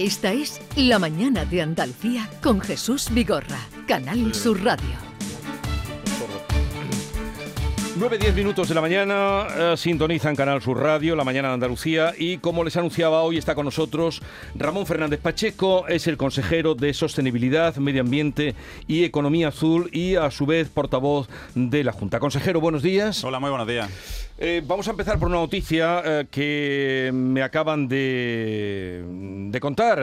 Esta es La Mañana de Andalucía con Jesús Vigorra, Canal Sur Radio. 9-10 minutos de la mañana, eh, sintonizan Canal Sur Radio, la mañana de Andalucía, y como les anunciaba hoy está con nosotros Ramón Fernández Pacheco, es el consejero de Sostenibilidad, Medio Ambiente y Economía Azul y a su vez portavoz de la Junta. Consejero, buenos días. Hola, muy buenos días. Eh, vamos a empezar por una noticia eh, que me acaban de, de contar,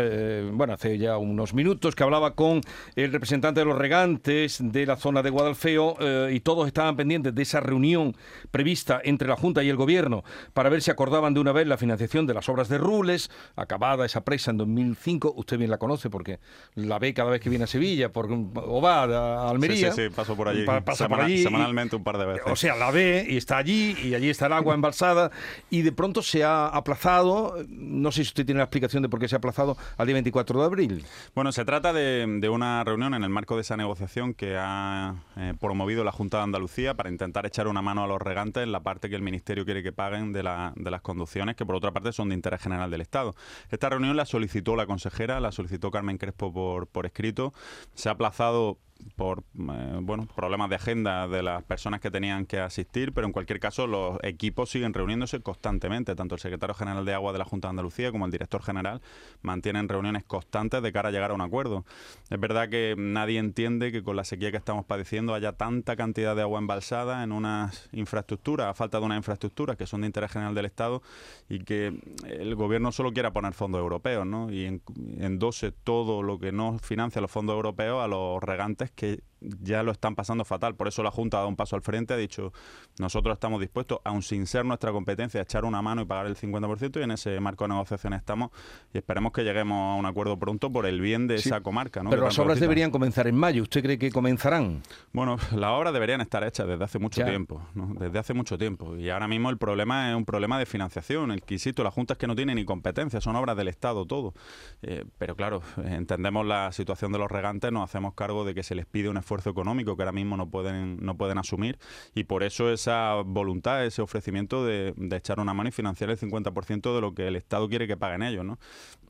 bueno, hace ya unos minutos, que hablaba con el representante de los regantes de la zona de Guadalfeo y todos estaban pendientes de esa reunión prevista entre la Junta y el Gobierno para ver si acordaban de una vez la financiación de las obras de Rules, acabada esa presa en 2005, usted bien la conoce porque la ve cada vez que viene a Sevilla por, o va a Almería. Sí, sí, paso por allí, pasa por allí semanalmente un par de veces. O sea, la ve y está allí y allí está el agua embalsada y de pronto se ha aplazado, no sé si usted tiene la explicación de por qué se ha aplazado al día 24 de abril. Bueno, se trata de, una reunión en el marco de esa negociación que ha eh, promovido la Junta de Andalucía para intentar echar una mano a los regantes en la parte que el Ministerio quiere que paguen de, de las conducciones, que por otra parte son de interés general del Estado. Esta reunión la solicitó la consejera, la solicitó Carmen Crespo por escrito. Se ha aplazado por eh, bueno problemas de agenda de las personas que tenían que asistir, pero en cualquier caso los equipos siguen reuniéndose constantemente, tanto el secretario general de Agua de la Junta de Andalucía como el director general mantienen reuniones constantes de cara a llegar a un acuerdo. Es verdad que nadie entiende que con la sequía que estamos padeciendo haya tanta cantidad de agua embalsada en unas infraestructuras, a falta de unas infraestructuras que son de interés general del Estado y que el gobierno solo quiera poner fondos europeos, ¿no? Y endose todo lo que no financia los fondos europeos a los regantes que ya lo están pasando fatal. Por eso la Junta ha dado un paso al frente, ha dicho, nosotros estamos dispuestos, aun sin ser nuestra competencia, a echar una mano y pagar el 50% y en ese marco de negociación estamos y esperemos que lleguemos a un acuerdo pronto por el bien de esa comarca. Pero las obras deberían comenzar en mayo. ¿Usted cree que comenzarán? Bueno, las obras deberían estar hechas desde hace mucho tiempo, desde hace mucho tiempo. Y ahora mismo el problema es un problema de financiación. El que, insisto, la Junta es que no tiene ni competencia, son obras del Estado todo. Eh, pero claro, entendemos la situación de los regantes, nos hacemos cargo de que se les pide un esfuerzo económico que ahora mismo no pueden, no pueden asumir y por eso esa voluntad, ese ofrecimiento de, echar una mano y financiar el 50% de lo que el Estado quiere que paguen ellos. ¿no?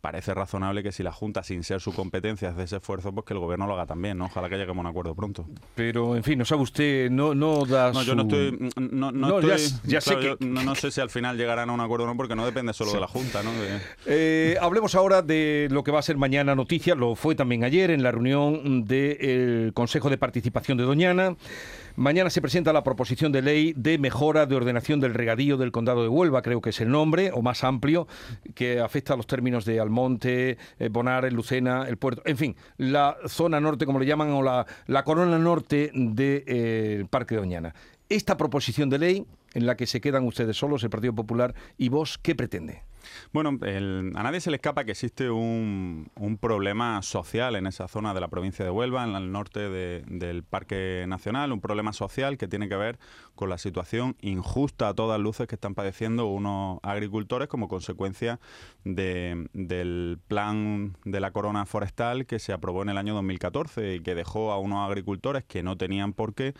Parece razonable que si la Junta, sin ser su competencia, hace ese esfuerzo, pues que el Gobierno lo haga también. ¿no? Ojalá que lleguemos a un acuerdo pronto. Pero, en fin, no sabe usted, no, no da No, yo no estoy... No, no, ya, sé que... no, sé si al final llegarán a un acuerdo o no, porque no depende solo de la Junta. ¿no? Eh, hablemos ahora de lo que va a ser mañana noticia, lo fue también ayer en la reunión del Consejo de Participación de Doñana. Mañana se presenta la proposición de ley de mejora de ordenación del regadío del condado de Huelva, creo que es el nombre, o más amplio, que afecta a los términos de Almonte, eh, Bonares, Lucena, el puerto, en fin, la zona norte, como le llaman, o la, la corona norte del eh, Parque de Doñana. Esta proposición de ley, en la que se quedan ustedes solos, el Partido Popular y vos, ¿qué pretende? Bueno, a nadie se le escapa que existe un, problema social en esa zona de la provincia de Huelva, en el norte del Parque Nacional, un problema social que tiene que ver con la situación injusta a todas luces que están padeciendo unos agricultores como consecuencia del plan de la corona forestal que se aprobó en el año 2014 y que dejó a unos agricultores que no tenían por qué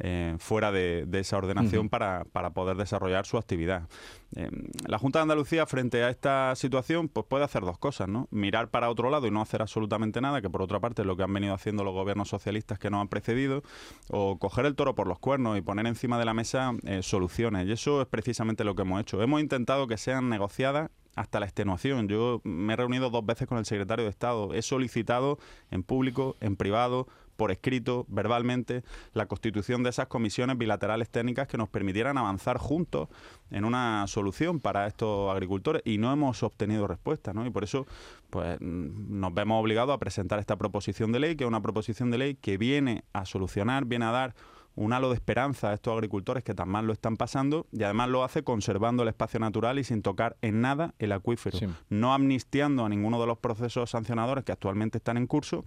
eh, fuera de, esa ordenación para, poder desarrollar su actividad. Eh, la Junta de Andalucía, frente a esta situación, pues puede hacer dos cosas, ¿no? Mirar para otro lado y no hacer absolutamente nada, que por otra parte es lo que han venido haciendo los gobiernos socialistas que nos han precedido, o coger el toro por los cuernos y poner encima de la mesa eh, soluciones. Y eso es precisamente lo que hemos hecho. Hemos intentado que sean negociadas hasta la extenuación. Yo me he reunido dos veces con el secretario de Estado. He solicitado en público, en privado, por escrito, verbalmente, la constitución de esas comisiones bilaterales técnicas que nos permitieran avanzar juntos en una solución para estos agricultores y no hemos obtenido respuesta, ¿no? Y por eso pues nos vemos obligados a presentar esta proposición de ley, que es una proposición de ley que viene a solucionar, viene a dar un halo de esperanza a estos agricultores que tan mal lo están pasando y además lo hace conservando el espacio natural y sin tocar en nada el acuífero, no amnistiando a ninguno de los procesos sancionadores que actualmente están en curso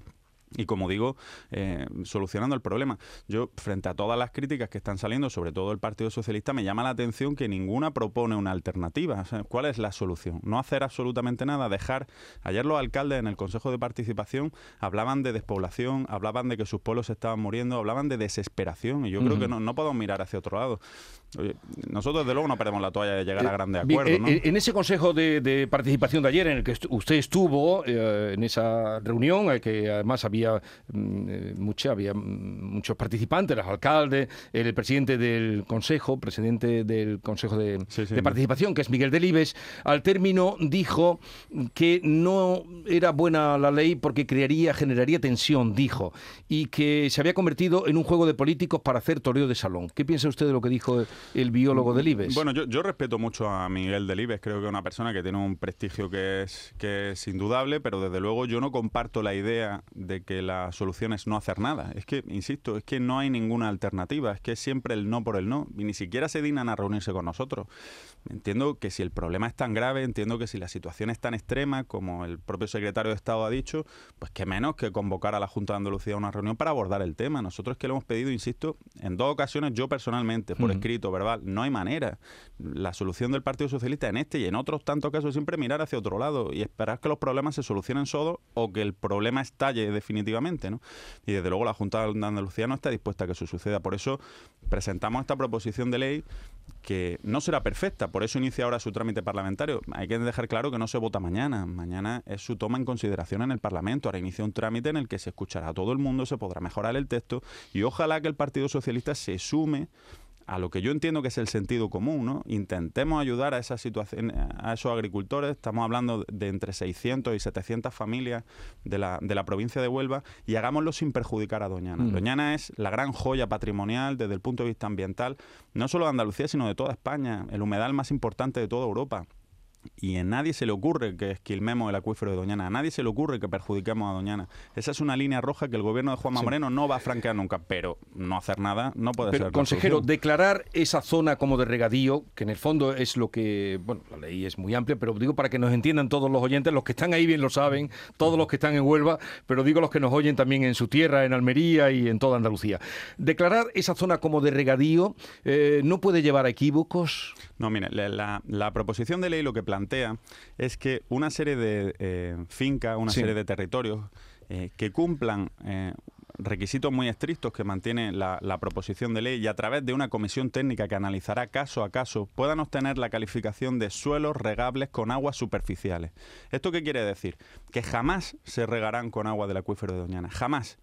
y como digo, eh, solucionando el problema. Yo, frente a todas las críticas que están saliendo, sobre todo el Partido Socialista, me llama la atención que ninguna propone una alternativa. ¿Cuál es la solución? No hacer absolutamente nada, dejar... Ayer los alcaldes en el Consejo de Participación hablaban de despoblación, hablaban de que sus pueblos estaban muriendo, hablaban de desesperación, y yo creo que no, no podemos mirar hacia otro lado. nosotros, desde luego, no perdemos la toalla de llegar a eh, grandes acuerdos. Eh, en ese Consejo de, Participación de ayer, en el que usted estuvo, en esa reunión, que además había había, mm, eh, mucha, había muchos participantes, los alcaldes, el presidente del Consejo, presidente del Consejo de, Participación, que es Miguel Delibes, al término dijo que no era buena la ley porque crearía, generaría tensión, dijo, y que se había convertido en un juego de políticos para hacer toreo de salón. ¿Qué piensa usted de lo que dijo el biólogo Delibes? Bueno, yo, yo respeto mucho a Miguel Delibes, creo que es una persona que tiene un prestigio que es, que es indudable, pero desde luego yo no comparto la idea de que la solución es no hacer nada. Es que, insisto, es que no hay ninguna alternativa, es que es siempre el no por el no, y ni siquiera se dignan a reunirse con nosotros. Entiendo que si el problema es tan grave, entiendo que si la situación es tan extrema, como el propio secretario de Estado ha dicho, pues que menos que convocar a la Junta de Andalucía a una reunión para abordar el tema. Nosotros que lo hemos pedido, insisto, en dos ocasiones yo personalmente, por escrito, verbal, no hay manera. La solución del Partido Socialista en este y en otros tantos casos siempre mirar hacia otro lado y esperar que los problemas se solucionen solos o que el problema estalle definitivamente definitivamente. ¿no? Y desde luego la Junta de Andalucía no está dispuesta a que eso suceda. Por eso presentamos esta proposición de ley que no será perfecta, por eso inicia ahora su trámite parlamentario. Hay que dejar claro que no se vota mañana, mañana es su toma en consideración en el Parlamento, ahora inicia un trámite en el que se escuchará a todo el mundo, se podrá mejorar el texto y ojalá que el Partido Socialista se sume a lo que yo entiendo que es el sentido común, ¿no? Intentemos ayudar a esa situación, a esos agricultores, estamos hablando de entre 600 y 700 familias de la, de la provincia de Huelva y hagámoslo sin perjudicar a Doñana. Mm. Doñana es la gran joya patrimonial desde el punto de vista ambiental, no solo de Andalucía, sino de toda España, el humedal más importante de toda Europa y a nadie se le ocurre que esquilmemos el acuífero de Doñana, a nadie se le ocurre que perjudiquemos a Doñana. Esa es una línea roja que el gobierno de Juanma Moreno no va a franquear nunca, pero no hacer nada no puede pero, ser. Consejero, declarar esa zona como de regadío, que en el fondo es lo que, bueno, la ley es muy amplia, pero digo para que nos entiendan todos los oyentes, los que están ahí bien lo saben, todos los que están en Huelva, pero digo los que nos oyen también en su tierra, en Almería y en toda Andalucía. Declarar esa zona como de regadío eh, no puede llevar a equívocos. No, mire, la, la proposición de ley lo que plantea es que una serie de eh, fincas, una serie de territorios eh, que cumplan eh, requisitos muy estrictos que mantiene la, proposición de ley y a través de una comisión técnica que analizará caso a caso puedan obtener la calificación de suelos regables con aguas superficiales. ¿Esto qué quiere decir? Que jamás se regarán con agua del acuífero de Doñana, jamás.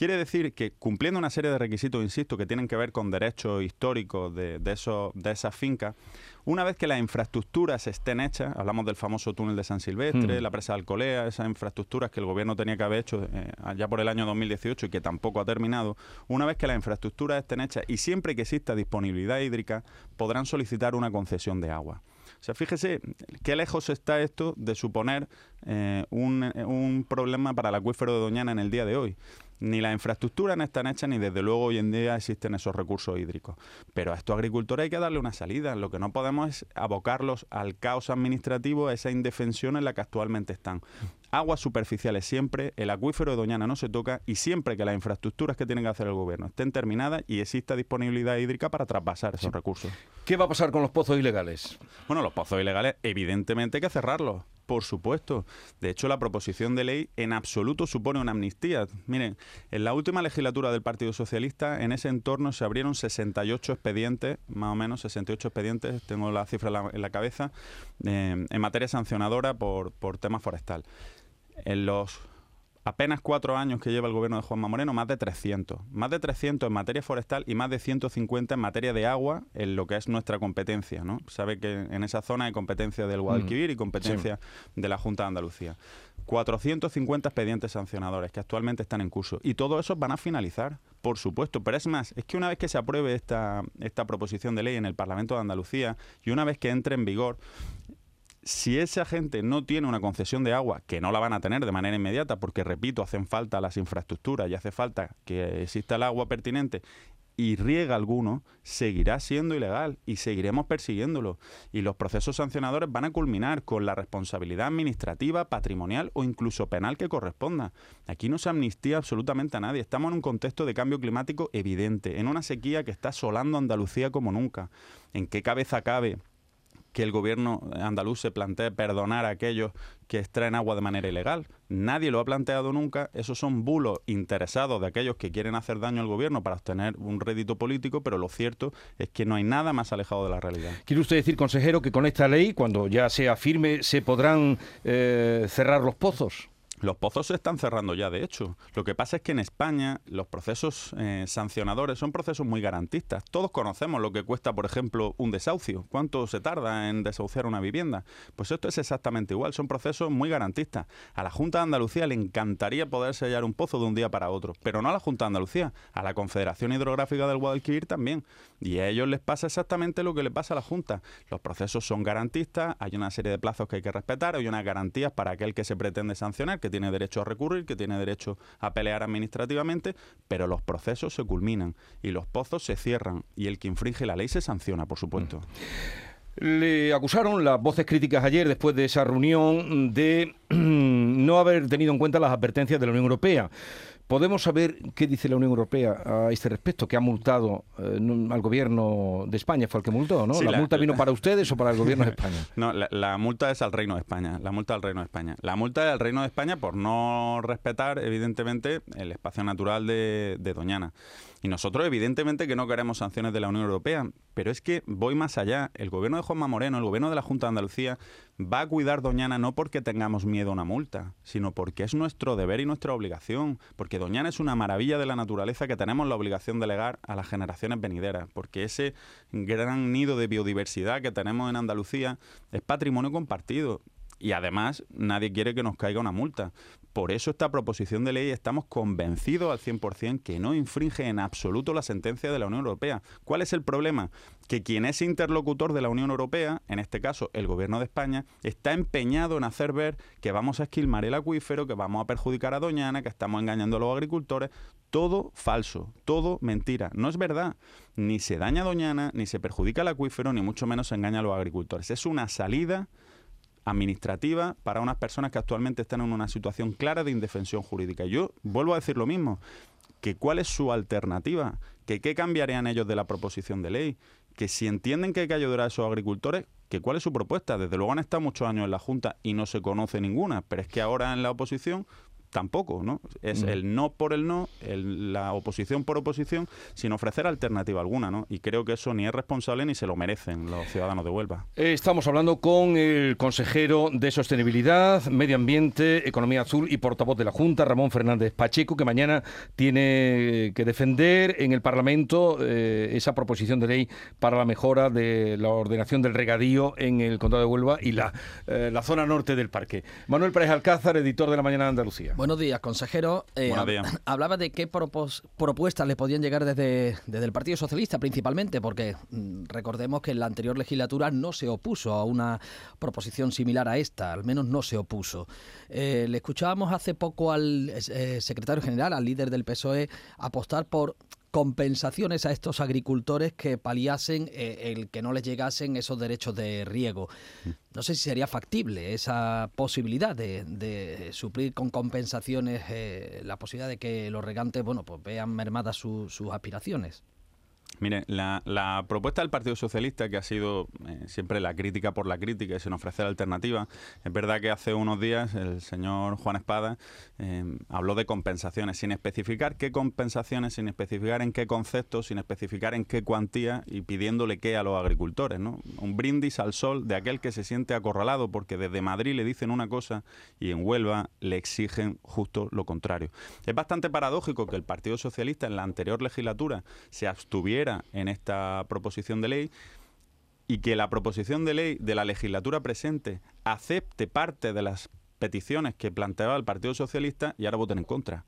Quiere decir que cumpliendo una serie de requisitos, insisto, que tienen que ver con derechos históricos de, de, eso, de esas fincas, una vez que las infraestructuras estén hechas, hablamos del famoso túnel de San Silvestre, mm. la presa de Alcolea, esas infraestructuras que el gobierno tenía que haber hecho eh, allá por el año 2018 y que tampoco ha terminado, una vez que las infraestructuras estén hechas y siempre que exista disponibilidad hídrica, podrán solicitar una concesión de agua. O sea, fíjese qué lejos está esto de suponer eh, un, un problema para el acuífero de Doñana en el día de hoy ni las infraestructuras no están hechas ni desde luego hoy en día existen esos recursos hídricos. Pero a estos agricultores hay que darle una salida. Lo que no podemos es abocarlos al caos administrativo, a esa indefensión en la que actualmente están. Aguas superficiales siempre, el acuífero de Doñana no se toca y siempre que las infraestructuras que tienen que hacer el gobierno estén terminadas y exista disponibilidad hídrica para traspasar esos recursos. ¿Qué va a pasar con los pozos ilegales? Bueno, los pozos ilegales evidentemente hay que cerrarlos. Por supuesto. De hecho, la proposición de ley en absoluto supone una amnistía. Miren, en la última legislatura del Partido Socialista, en ese entorno se abrieron 68 expedientes, más o menos 68 expedientes, tengo la cifra en la, cabeza, eh, en materia sancionadora por, por tema forestal. En los apenas cuatro años que lleva el gobierno de Juanma Moreno, más de 300. Más de 300 en materia forestal y más de 150 en materia de agua, en lo que es nuestra competencia. ¿no? Sabe que en esa zona hay competencia del Guadalquivir y competencia de la Junta de Andalucía. 450 expedientes sancionadores que actualmente están en curso. Y todos esos van a finalizar, por supuesto. Pero es más, es que una vez que se apruebe esta, esta proposición de ley en el Parlamento de Andalucía y una vez que entre en vigor, si esa gente no tiene una concesión de agua, que no la van a tener de manera inmediata, porque repito, hacen falta las infraestructuras y hace falta que exista el agua pertinente, y riega alguno, seguirá siendo ilegal y seguiremos persiguiéndolo. Y los procesos sancionadores van a culminar con la responsabilidad administrativa, patrimonial o incluso penal que corresponda. Aquí no se amnistía absolutamente a nadie. Estamos en un contexto de cambio climático evidente, en una sequía que está asolando Andalucía como nunca. ¿En qué cabeza cabe que el gobierno andaluz se plantee perdonar a aquellos que extraen agua de manera ilegal. Nadie lo ha planteado nunca. Esos son bulos interesados de aquellos que quieren hacer daño al gobierno para obtener un rédito político, pero lo cierto es que no hay nada más alejado de la realidad. ¿Quiere usted decir, consejero, que con esta ley, cuando ya sea firme, se podrán eh, cerrar los pozos? Los pozos se están cerrando ya, de hecho. Lo que pasa es que en España los procesos eh, sancionadores son procesos muy garantistas. Todos conocemos lo que cuesta, por ejemplo, un desahucio. ¿Cuánto se tarda en desahuciar una vivienda? Pues esto es exactamente igual. Son procesos muy garantistas. A la Junta de Andalucía le encantaría poder sellar un pozo de un día para otro, pero no a la Junta de Andalucía, a la Confederación Hidrográfica del Guadalquivir también. Y a ellos les pasa exactamente lo que le pasa a la Junta. Los procesos son garantistas, hay una serie de plazos que hay que respetar, hay unas garantías para aquel que se pretende sancionar, tiene derecho a recurrir, que tiene derecho a pelear administrativamente, pero los procesos se culminan y los pozos se cierran y el que infringe la ley se sanciona, por supuesto. Le acusaron las voces críticas ayer, después de esa reunión, de no haber tenido en cuenta las advertencias de la Unión Europea. ¿Podemos saber qué dice la Unión Europea a este respecto? ¿Que ha multado eh, al gobierno de España? Fue el que multó, ¿no? ¿La, multa vino para ustedes o para el gobierno de España? No, la, multa es al Reino de España. La multa al Reino de España. La multa es al Reino de España por no respetar, evidentemente, el espacio natural de Doñana. Y nosotros, evidentemente, que no queremos sanciones de la Unión Europea, pero es que voy más allá. El gobierno de Juanma Moreno, el gobierno de la Junta de Andalucía, va a cuidar Doñana no porque tengamos miedo a una multa, sino porque es nuestro deber y nuestra obligación. Porque Doñana es una maravilla de la naturaleza que tenemos la obligación de legar a las generaciones venideras. Porque ese gran nido de biodiversidad que tenemos en Andalucía es patrimonio compartido y además nadie quiere que nos caiga una multa. Por eso esta proposición de ley estamos convencidos al 100% que no infringe en absoluto la sentencia de la Unión Europea. ¿Cuál es el problema? Que quien es interlocutor de la Unión Europea, en este caso el Gobierno de España, está empeñado en hacer ver que vamos a esquilmar el acuífero, que vamos a perjudicar a Doñana, que estamos engañando a los agricultores. Todo falso, todo mentira. No es verdad. Ni se daña a Doñana, ni se perjudica el acuífero, ni mucho menos se engaña a los agricultores. Es una salida administrativa para unas personas que actualmente están en una situación clara de indefensión jurídica. Yo vuelvo a decir lo mismo, que cuál es su alternativa, que qué cambiarían ellos de la proposición de ley, que si entienden que hay que ayudar a esos agricultores, que cuál es su propuesta. Desde luego han estado muchos años en la Junta y no se conoce ninguna, pero es que ahora en la oposición tampoco, ¿no? Es mm. el no por el no, la oposición por oposición, sin ofrecer alternativa alguna, ¿no? Y creo que eso ni es responsable ni se lo merecen los ciudadanos de Huelva. Eh, estamos hablando con el consejero de Sostenibilidad, Medio Ambiente, Economía Azul y portavoz de la Junta, Ramón Fernández Pacheco, que mañana tiene que defender en el Parlamento eh, esa proposición de ley para la mejora de la ordenación del regadío en el Condado de Huelva y la, eh, la zona norte del parque. Manuel Pérez Alcázar, editor de La Mañana de Andalucía. Buenos días, consejero. Eh, hablaba de qué propuestas le podían llegar desde, desde el Partido Socialista, principalmente, porque mm, recordemos que en la anterior legislatura no se opuso a una proposición similar a esta, al menos no se opuso. Eh, le escuchábamos hace poco al eh, secretario general, al líder del PSOE, apostar por compensaciones a estos agricultores que paliasen eh, el que no les llegasen esos derechos de riego. No sé si sería factible esa posibilidad de, suplir con compensaciones eh, la posibilidad de que los regantes bueno, pues vean mermadas sus aspiraciones. Mire, la, propuesta del Partido Socialista, que ha sido eh, siempre la crítica por la crítica y sin ofrecer alternativa, es verdad que hace unos días el señor Juan Espada eh, habló de compensaciones, sin especificar qué compensaciones, sin especificar en qué concepto, sin especificar en qué cuantía y pidiéndole qué a los agricultores. ¿no? Un brindis al sol de aquel que se siente acorralado porque desde Madrid le dicen una cosa y en Huelva le exigen justo lo contrario. Es bastante paradójico que el Partido Socialista en la anterior legislatura se abstuviera en esta proposición de ley y que la proposición de ley de la legislatura presente acepte parte de las peticiones que planteaba el Partido Socialista y ahora voten en contra.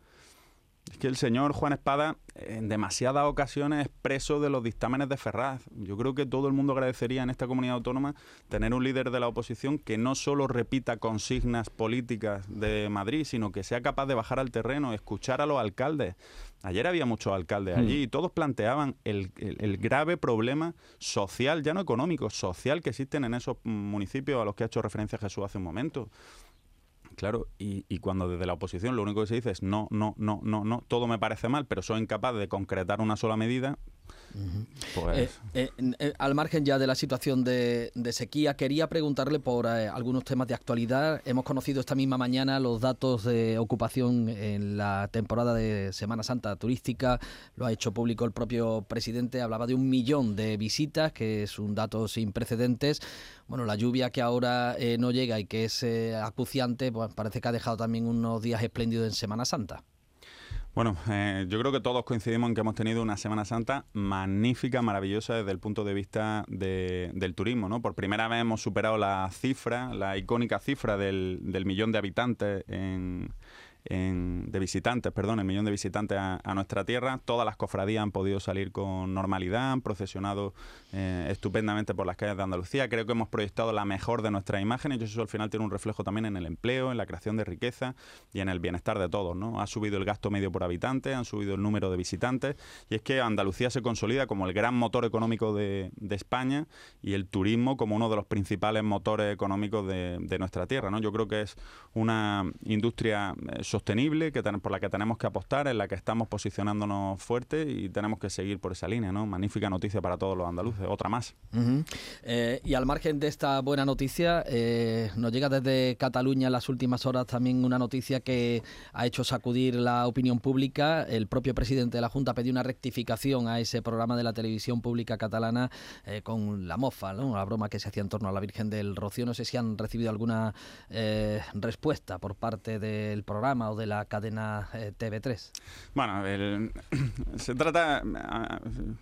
Es que el señor Juan Espada en demasiadas ocasiones es preso de los dictámenes de Ferraz. Yo creo que todo el mundo agradecería en esta comunidad autónoma tener un líder de la oposición que no solo repita consignas políticas de Madrid, sino que sea capaz de bajar al terreno, escuchar a los alcaldes. Ayer había muchos alcaldes allí hmm. y todos planteaban el, el, grave problema social, ya no económico, social que existen en esos municipios a los que ha hecho referencia Jesús hace un momento. Claro, y, y, cuando desde la oposición lo único que se dice es no, no, no, no, no, todo me parece mal, pero soy incapaz de concretar una sola medida, pues... Eh, eh, eh, al margen ya de la situación de, sequía, quería preguntarle por algunos temas de actualidad. Hemos conocido esta misma mañana los datos de ocupación en la temporada de Semana Santa turística. Lo ha hecho público el propio presidente. Hablaba de un millón de visitas, que es un dato sin precedentes. Bueno, la lluvia que ahora no llega y que es acuciante, pues parece que ha dejado también unos días espléndidos en Semana Santa. Bueno, eh, yo creo que todos coincidimos en que hemos tenido una Semana Santa magnífica, maravillosa desde el punto de vista del turismo. ¿no? Por primera vez hemos superado la cifra, la icónica cifra del, del millón de habitantes en, de visitantes, perdón, el millón de visitantes a, nuestra tierra. Todas las cofradías han podido salir con normalidad, han procesionado eh, estupendamente por las calles de Andalucía. Creo que hemos proyectado la mejor de nuestras imágenes y eso al final tiene un reflejo también en el empleo, en la creación de riqueza y en el bienestar de todos. ¿no? Ha subido el gasto medio por habitante, han subido el número de visitantes y es que Andalucía se consolida como el gran motor económico de, España y el turismo como uno de los principales motores económicos de, nuestra tierra. ¿no? Yo creo que es una industria eh, sostenible que por la que tenemos que apostar, en la que estamos posicionándonos fuerte y tenemos que seguir por esa línea. ¿no? Magnífica noticia para todos los andaluces, otra más. Eh, y al margen de esta buena noticia, eh, nos llega desde Cataluña en las últimas horas también una noticia que ha hecho sacudir la opinión pública. El propio presidente de la Junta pidió una rectificación a ese programa de la televisión pública catalana eh, con la mofa, ¿no? la broma que se hacía en torno a la Virgen del Rocío. No sé si han recibido alguna respuesta por parte del programa o de la cadena eh, TV3? Bueno, se trata,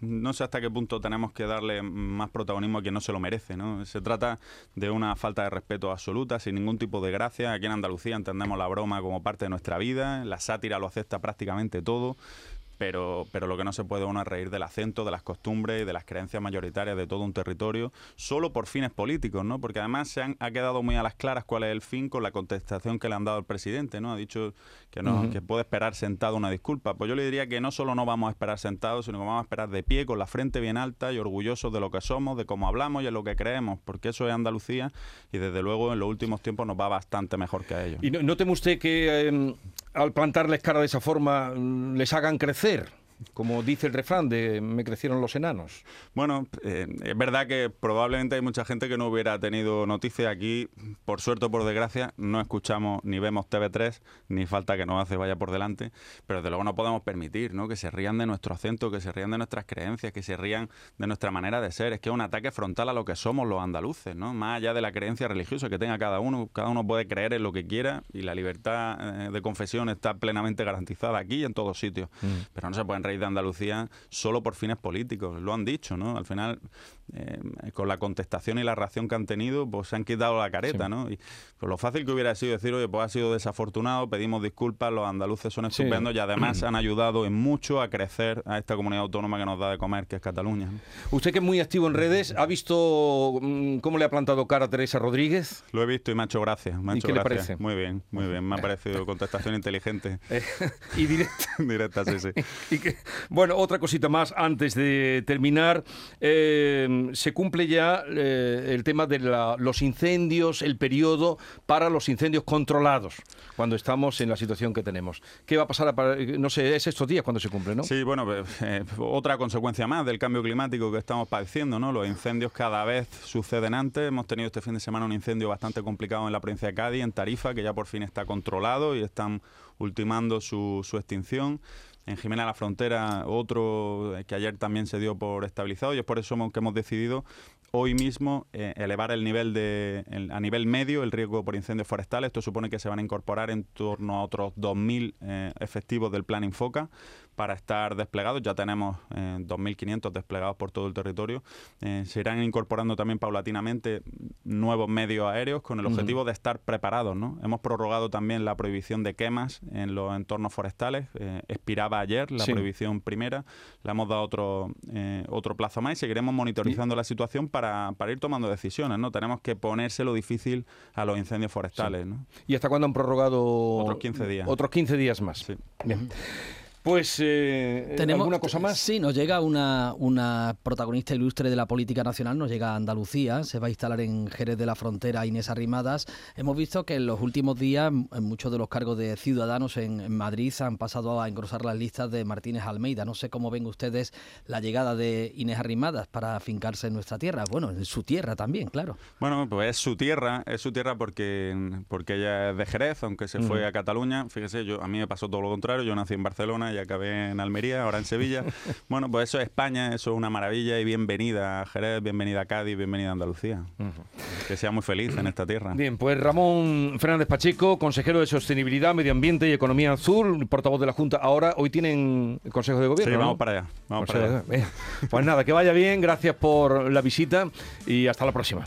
no sé hasta qué punto tenemos que darle más protagonismo a quien no se lo merece, ¿no? Se trata de una falta de respeto absoluta, sin ningún tipo de gracia. Aquí en Andalucía entendemos la broma como parte de nuestra vida, la sátira lo acepta prácticamente todo pero, pero lo que no se puede uno es reír del acento, de las costumbres y de las creencias mayoritarias de todo un territorio, solo por fines políticos, ¿no? Porque además se han, ha quedado muy a las claras cuál es el fin con la contestación que le han dado el presidente, ¿no? Ha dicho que no, que puede esperar sentado una disculpa. Pues yo le diría que no solo no vamos a esperar sentados, sino que vamos a esperar de pie, con la frente bien alta y orgullosos de lo que somos, de cómo hablamos y en lo que creemos, porque eso es Andalucía y desde luego en los últimos tiempos nos va bastante mejor que a ellos. ¿Y no, teme usted que em, al plantarles cara de esa forma mm, les hagan crecer? Como dice el refrán de me crecieron los enanos. Bueno, eh, es verdad que probablemente hay mucha gente que no hubiera tenido noticia aquí. Por suerte o por desgracia, no escuchamos ni vemos TV3, ni falta que nos hace vaya por delante. Pero desde luego no podemos permitir ¿no? que se rían de nuestro acento, que se rían de nuestras creencias, que se rían de nuestra manera de ser. Es que es un ataque frontal a lo que somos los andaluces, ¿no? más allá de la creencia religiosa que tenga cada uno. Cada uno puede creer en lo que quiera y la libertad eh, de confesión está plenamente garantizada aquí y en todos sitios. Mm. Pero no se pueden de Andalucía solo por fines políticos. Lo han dicho, ¿no? Al final, eh, con la contestación y la reacción que han tenido, pues se han quitado la careta, ¿no? Y pues lo fácil que hubiera sido decir, oye, pues ha sido desafortunado, pedimos disculpas, los andaluces son estupendos y además han ayudado en mucho a crecer a esta comunidad autónoma que nos da de comer, que es Cataluña. Usted que es muy activo en redes, ¿ha visto mm, cómo le ha plantado cara a Teresa Rodríguez? Lo he visto y me ha hecho gracia. ¿Y qué le parece? Muy bien, muy bien. Me ha parecido contestación inteligente. y directa. directa, sí, sí. y que, bueno, otra cosita más antes de terminar. Eh, se cumple ya eh, el tema de los incendios, el periodo para los incendios controlados, cuando estamos en la situación que tenemos. ¿Qué va a pasar? no sé, es estos días cuando se cumple, ¿no? Sí, bueno, eh, otra consecuencia más del cambio climático que estamos padeciendo, ¿no? Los incendios cada vez suceden antes. Hemos tenido este fin de semana un incendio bastante complicado en la provincia de Cádiz, en Tarifa, que ya por fin está controlado y están ultimando su extinción en Jimena la Frontera, otro que ayer también se dio por estabilizado y es por eso que hemos decidido hoy mismo eh, elevar el nivel de, a nivel medio el riesgo por incendios forestales. Esto supone que se van a incorporar en torno a otros 2.000 eh, efectivos del Plan Infoca para estar desplegados. Ya tenemos 2.500 desplegados por todo el territorio. se irán incorporando también paulatinamente nuevos medios aéreos con el objetivo de estar preparados. ¿no? Hemos prorrogado también la prohibición de quemas en los entornos forestales. expiraba ayer la prohibición primera. Le hemos dado otro, otro plazo más y seguiremos monitorizando la situación para, para, ir tomando decisiones, ¿no? Tenemos que ponérselo difícil a los incendios forestales, ¿no? ¿Y hasta cuándo han prorrogado? Otros 15 días. Otros 15 días más. Sí. Bien. Pues, eh, ¿tenemos alguna cosa más? Sí, nos llega una, una protagonista ilustre de la política nacional, nos llega a Andalucía, se va a instalar en Jerez de la Frontera Inés Arrimadas. Hemos visto que en los últimos días en muchos de los cargos de ciudadanos en, Madrid han pasado a engrosar las listas de Martínez Almeida. No sé cómo ven ustedes la llegada de Inés Arrimadas para afincarse en nuestra tierra. Bueno, en su tierra también, claro. Bueno, pues es su tierra, es su tierra porque, porque ella es de Jerez, aunque se fue a Cataluña. Fíjese, yo a mí me pasó todo lo contrario, yo nací en Barcelona y acabé en Almería, ahora en Sevilla. bueno, pues eso es España, eso es una maravilla y bienvenida a Jerez, bienvenida a Cádiz, bienvenida a Andalucía. Que sea muy feliz en esta tierra. Bien, pues Ramón Fernández Pacheco, consejero de Sostenibilidad, Medio Ambiente y Economía Azul, portavoz de la Junta. Ahora, hoy tienen el Consejo de Gobierno. Sí, vamos para allá. Vamos para allá. Pues nada, que vaya bien, gracias por la visita y hasta la próxima.